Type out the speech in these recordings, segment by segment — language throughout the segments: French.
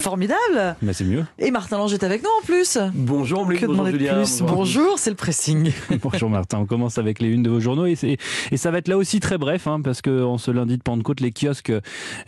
Formidable. Mais c'est mieux. Et Martin Lange est avec nous en plus. Bonjour, que bonjour Julien. plus Bonjour, c'est le pressing. Bonjour Martin, on commence avec les unes de vos journaux et, et ça va être là aussi très bref hein, parce que en ce lundi de Pentecôte, les kiosques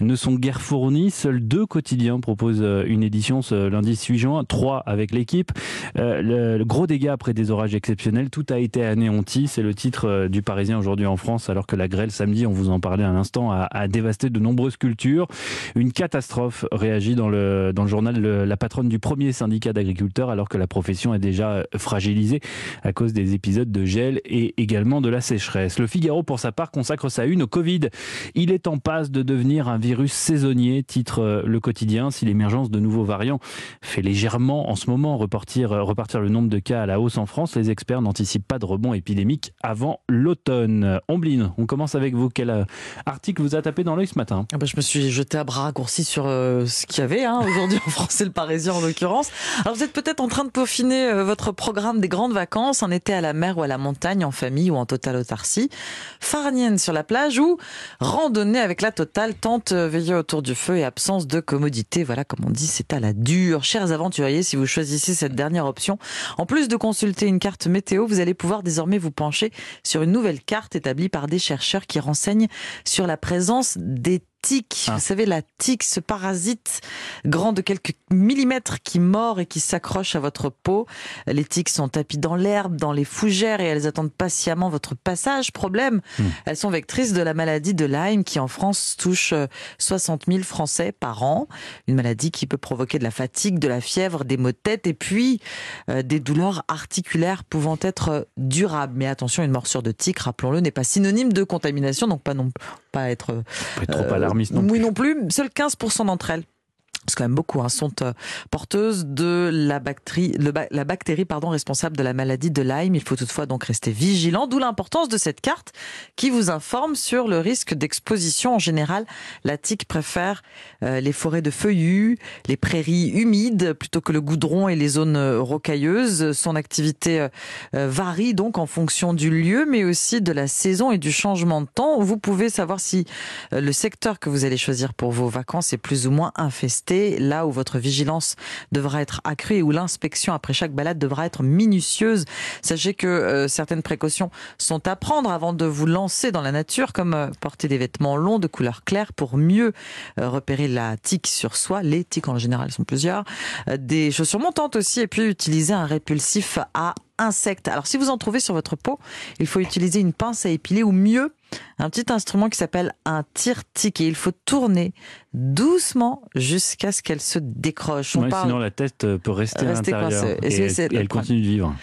ne sont guère fournis. Seuls deux quotidiens proposent euh, une édition ce lundi 8 juin, trois avec l'équipe. Euh, le, le, gros dégât après des orages exceptionnels, tout a été anéanti. C'est le titre euh, du Parisien aujourd'hui en France alors que la grêle samedi, on vous en parlait à l'instant, a, a, dévasté de nombreuses cultures. Une catastrophe réagit dans le, dans le journal la patronne du premier syndicat d'agriculteurs alors que la profession est déjà fragilisée à cause des épisodes de gel et également de la sécheresse. Le Figaro, pour sa part, consacre sa une au Covid. Il est en passe de devenir un virus saisonnier, titre le quotidien. Si l'émergence de nouveaux variants fait légèrement en ce moment repartir, le nombre de cas à la hausse en France, les experts n'anticipent pas de rebond épidémique avant l'automne. Ombline, on commence avec vous. Quel article vous a tapé dans l'œil ce matin? Ah ben Je me suis jeté à bras raccourcis sur euh, ce qu'il y avait hein, aujourd'hui en France et le Parisien en l'occurrence. Alors vous êtes peut-être en train de peaufiner euh, votre programme des grandes vacances, en été à la mer ou à la montagne, en famille ou en totale autarcie, farnienne sur la plage ou randonnée avec la totale, tente euh, veillée autour du feu et absence de commodité. Voilà, comme on dit, c'est à la dure. Chers aventuriers, si vous choisissez cette dernière option, en plus de consulter une carte météo, vous allez pouvoir désormais vous pencher sur une nouvelle carte établie par des chercheurs qui renseignent sur la présence des tique. Ah. Vous savez, la tique, ce parasite grand de quelques millimètres qui mord et qui s'accroche à votre peau. Les tiques sont tapies dans l'herbe, dans les fougères et elles attendent patiemment votre passage. Problème, mmh. elles sont vectrices de la maladie de Lyme qui en France touche 60 000 Français par an. Une maladie qui peut provoquer de la fatigue, de la fièvre, des maux de tête et puis euh, des douleurs articulaires pouvant être durables. Mais attention, une morsure de tique, rappelons-le, n'est pas synonyme de contamination, donc pas non pas être pas trop euh, non oui non plus. Seuls 15% d'entre elles c'est quand même beaucoup, hein, sont porteuses de la bactérie, la bactérie pardon, responsable de la maladie de Lyme. Il faut toutefois donc rester vigilant, d'où l'importance de cette carte qui vous informe sur le risque d'exposition. En général, la tique préfère euh, les forêts de feuillus, les prairies humides plutôt que le goudron et les zones rocailleuses. Son activité euh, varie donc en fonction du lieu, mais aussi de la saison et du changement de temps. Vous pouvez savoir si euh, le secteur que vous allez choisir pour vos vacances est plus ou moins infesté là où votre vigilance devra être accrue et où l'inspection après chaque balade devra être minutieuse. Sachez que euh, certaines précautions sont à prendre avant de vous lancer dans la nature, comme euh, porter des vêtements longs de couleur claire pour mieux euh, repérer la tique sur soi. Les tiques en général sont plusieurs. des chaussures montantes aussi et puis utiliser un répulsif à insectes. Alors si vous en trouvez sur votre peau, il faut utiliser une pince à épiler ou mieux un petit instrument qui s'appelle un tire-tique et il faut tourner doucement jusqu'à ce qu'elle se décroche. On ouais, parle... Sinon la tête peut rester, rester à l'intérieur et, et, et, elle continue de vivre.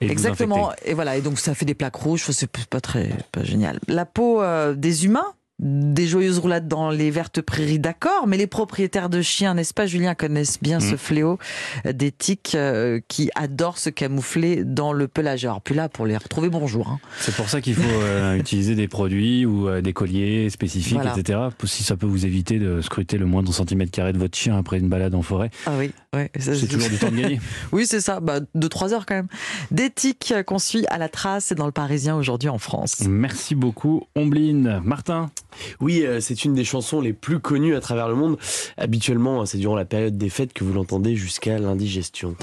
Exactement. Et voilà. Et donc ça fait des plaques rouges. C'est pas très pas génial. La peau euh, des humains des joyeuses roulades dans les vertes prairies, d'accord, mais les propriétaires de chiens, n'est-ce pas, Julien, connaissent bien mmh. ce fléau des tiques euh, qui adorent se camoufler dans le pelage. Alors, puis là, pour les retrouver, bonjour. Hein. C'est pour ça qu'il faut euh, utiliser des produits ou euh, des colliers spécifiques, voilà. etc. Si ça peut vous éviter de scruter le moindre centimètre carré de votre chien après une balade en forêt. Ah oui, ouais, c'est toujours du temps de gagner. oui, c'est ça, bah, de trois heures quand même. Des tiques qu'on suit à la trace dans le Parisien aujourd'hui en France. Merci beaucoup, Ombline. Martin? Oui, euh, c'est une des chansons les plus connues à travers le monde. Habituellement, c'est durant la période des fêtes que vous l'entendez jusqu'à l'indigestion.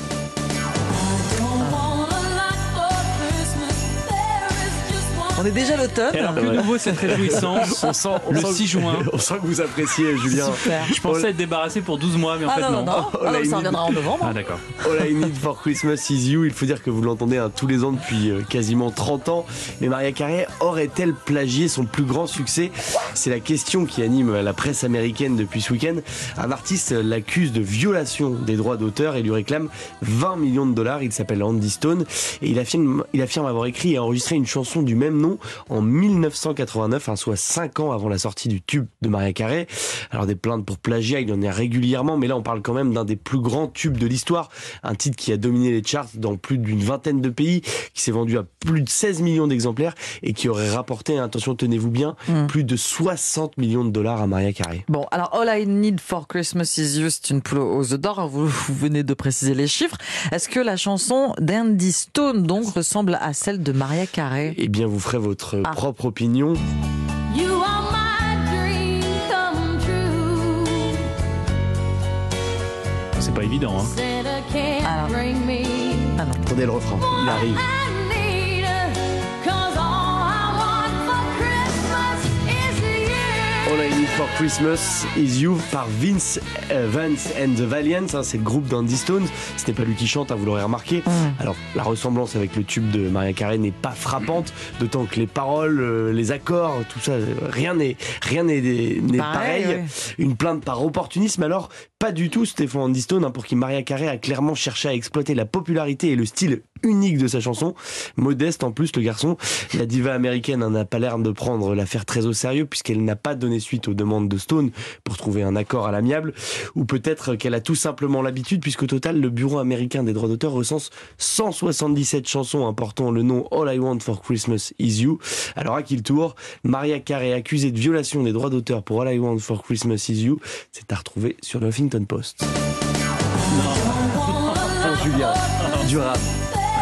On est déjà l'automne. Alors que nouveau cette réjouissance on sent, on le sent 6 juin. On sent que vous appréciez Julien. Super. Je pensais être débarrassé pour 12 mois mais en ah fait non. Non, non, Oh, non. ça reviendra en novembre. Ah d'accord. All I Need for Christmas is You. Il faut dire que vous l'entendez hein, tous les ans depuis euh, quasiment 30 ans. Mais Maria Carey aurait-elle plagié son plus grand succès? C'est la question qui anime la presse américaine depuis ce week-end. Un artiste l'accuse de violation des droits d'auteur et lui réclame 20 millions de dollars. Il s'appelle Andy Stone et il affirme, il affirme avoir écrit et enregistré une chanson du même nom en 1989, hein, soit 5 ans avant la sortie du tube de Maria Carey. Alors des plaintes pour plagiat, il y en a régulièrement, mais là on parle quand même d'un des plus grands tubes de l'histoire, un titre qui a dominé les charts dans plus d'une vingtaine de pays, qui s'est vendu à plus de 16 millions d'exemplaires et qui aurait rapporté, attention tenez-vous bien, mmh. plus de 60 millions de dollars à Maria Carey. Bon, alors All I Need for Christmas is You, c'est une poule aux œufs d'or, vous, vous, venez de préciser les chiffres. Est-ce que la chanson d'Andy Stone donc ressemble à celle de Maria Carey? Eh bien vous ferez votre ah. propre opinion. c'est pas évident. Hein. Ah non. Attendez le refrain, il arrive. For Christmas is You par Vince euh, Vance and the Valiants. hein, c'est le groupe d'Andy Stones. Ce n'est pas lui qui chante, hein, vous l'aurez remarqué. Alors, la ressemblance avec le tube de Maria Carey n'est pas frappante, d'autant que les paroles, euh, les accords, tout ça, euh, rien n'est rien n'est n'est Pareil, pareil. ouais. Une plainte par opportunisme. Alors, pas du tout, Stéphane Andy Stone, hein, pour qui Maria Carey a clairement cherché à exploiter la popularité et le style unique de sa chanson. Modeste en plus, le garçon. La diva américaine hein, n'a pas l'air de prendre l'affaire très au sérieux puisqu'elle n'a pas donné suite aux demandes de Stone pour trouver un accord à l'amiable. Ou peut-être qu'elle a tout simplement l'habitude puisqu'au total, le Bureau américain des droits d'auteur recense 177 chansons portant le nom All I Want for Christmas Is You. Alors à qui le tour? Maria Carey accusée de violation des droits d'auteur pour All I Want for Christmas Is You. C'est à retrouver sur le Huffington Post. Oh, Julien, du rap.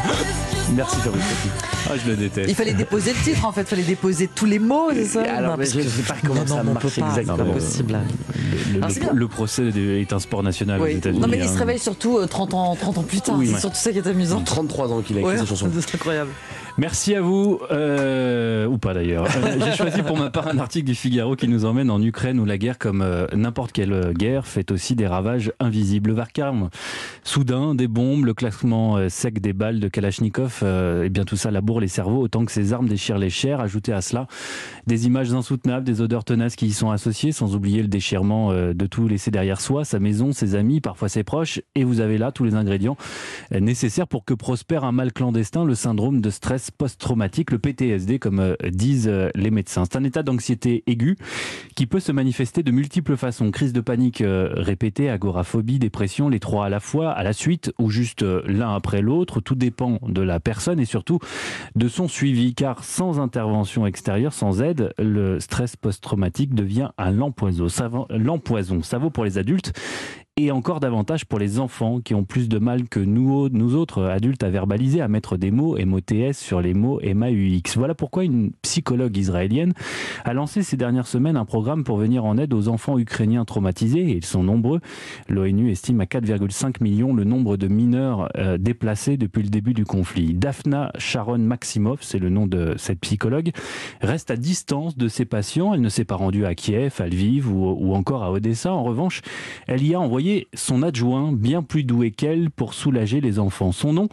Merci Fabrice. Ah, je le déteste. Il fallait déposer le titre en fait, il fallait déposer tous les mots, c'est ça Alors, Non, mais parce je que- sais pas comment Non, ça non, on marche exactement. possible. Le, le- bien. le procès est un sport national aux. États-Unis. Non mais il hein. se réveille surtout euh, 30 ans, 30 ans plus tard, Oui. c'est surtout ça qui est amusant. 33 ans qu'il a écrit Ouais, cette chanson. c'est incroyable. Merci à vous, euh, ou pas d'ailleurs. Euh, J'ai choisi pour ma part un article du Figaro qui nous emmène en Ukraine où la guerre, comme euh, n'importe quelle guerre, fait aussi des ravages invisibles. Le vacarme, soudain, des bombes, le classement sec des balles de Kalachnikov, et bien tout ça laboure les cerveaux autant que ces armes déchirent les chairs. Ajoutez à cela des images insoutenables, des odeurs tenaces qui y sont associées, sans oublier le déchirement de tout laisser derrière soi, sa maison, ses amis, parfois ses proches. Et vous avez là tous les ingrédients nécessaires pour que prospère un mal clandestin, le syndrome de stress post-traumatique, le PTSD, comme euh, disent euh, les médecins. C'est un état d'anxiété aiguë qui peut se manifester de multiples façons. Crise de panique euh, répétée, agoraphobie, dépression, les trois à la fois, à la suite, ou juste l'un après l'autre. Tout dépend de la personne et surtout de son suivi, car sans intervention extérieure, sans aide, le stress post-traumatique devient un l'empoison. Ça, l'empoison. Ça vaut pour les adultes et encore davantage pour les enfants qui ont plus de mal que nous, autres adultes à verbaliser, à mettre des mots MOTS sur les mots MAUX. Voilà pourquoi une psychologue israélienne a lancé ces dernières semaines un programme pour venir en aide aux enfants ukrainiens traumatisés, et ils sont nombreux. L'ONU estime à 4,5 millions le nombre de mineurs euh, déplacés depuis le début du conflit. Daphna Sharon Maximov, c'est le nom de cette psychologue, reste à distance de ses patients. Elle ne s'est pas rendue à Kiev, à Lviv ou, ou encore à Odessa. En revanche, elle y a envoyé son adjoint, bien plus doué qu'elle, pour soulager les enfants. Son nom,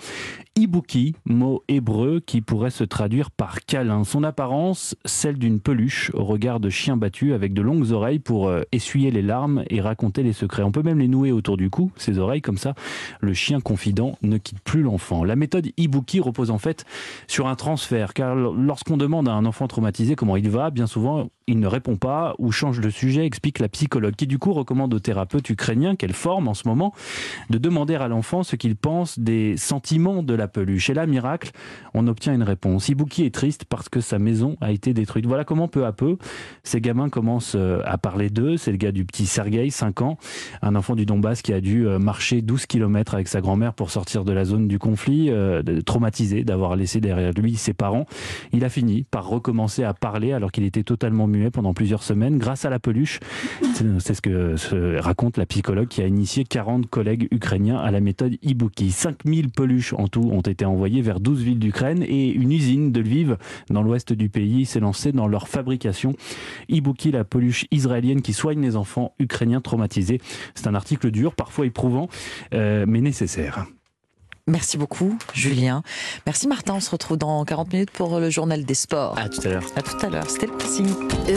Ibuki, mot hébreu qui pourrait se traduire par câlin. Son apparence, celle d'une peluche au regard de chien battu avec de longues oreilles pour euh, essuyer les larmes et raconter les secrets. On peut même les nouer autour du cou, ses oreilles, comme ça, le chien confident ne quitte plus l'enfant. La méthode Ibuki repose en fait sur un transfert, car lorsqu'on demande à un enfant traumatisé comment il va, bien souvent, il ne répond pas ou change de sujet, explique la psychologue, qui du coup recommande aux thérapeutes ukrainiens qu'elle forme en ce moment de demander à l'enfant ce qu'il pense des sentiments de la peluche. Et là, miracle, on obtient une réponse. Ibuki est triste parce que sa maison a été détruite. Voilà comment peu à peu, ces gamins commencent euh, à parler d'eux. C'est le gars du petit Sergueï, 5 ans, un enfant du Donbass qui a dû euh, marcher 12 km avec sa grand-mère pour sortir de la zone du conflit, euh, traumatisé d'avoir laissé derrière lui ses parents. Il a fini par recommencer à parler alors qu'il était totalement muet pendant plusieurs semaines grâce à la peluche. C'est c'est ce que se raconte la psychologue qui a initié 40 collègues ukrainiens à la méthode Ibuki. 5000 peluches en tout ont été envoyées vers 12 villes d'Ukraine et une usine de Lviv dans l'ouest du pays s'est lancée dans leur fabrication. Ibuki, la peluche israélienne qui soigne les enfants ukrainiens traumatisés. C'est un article dur, parfois éprouvant, euh, mais nécessaire. Merci beaucoup, Julien. Merci, Martin. On se retrouve dans 40 minutes pour le journal des sports. À tout à l'heure. À tout à l'heure. C'était le pressing.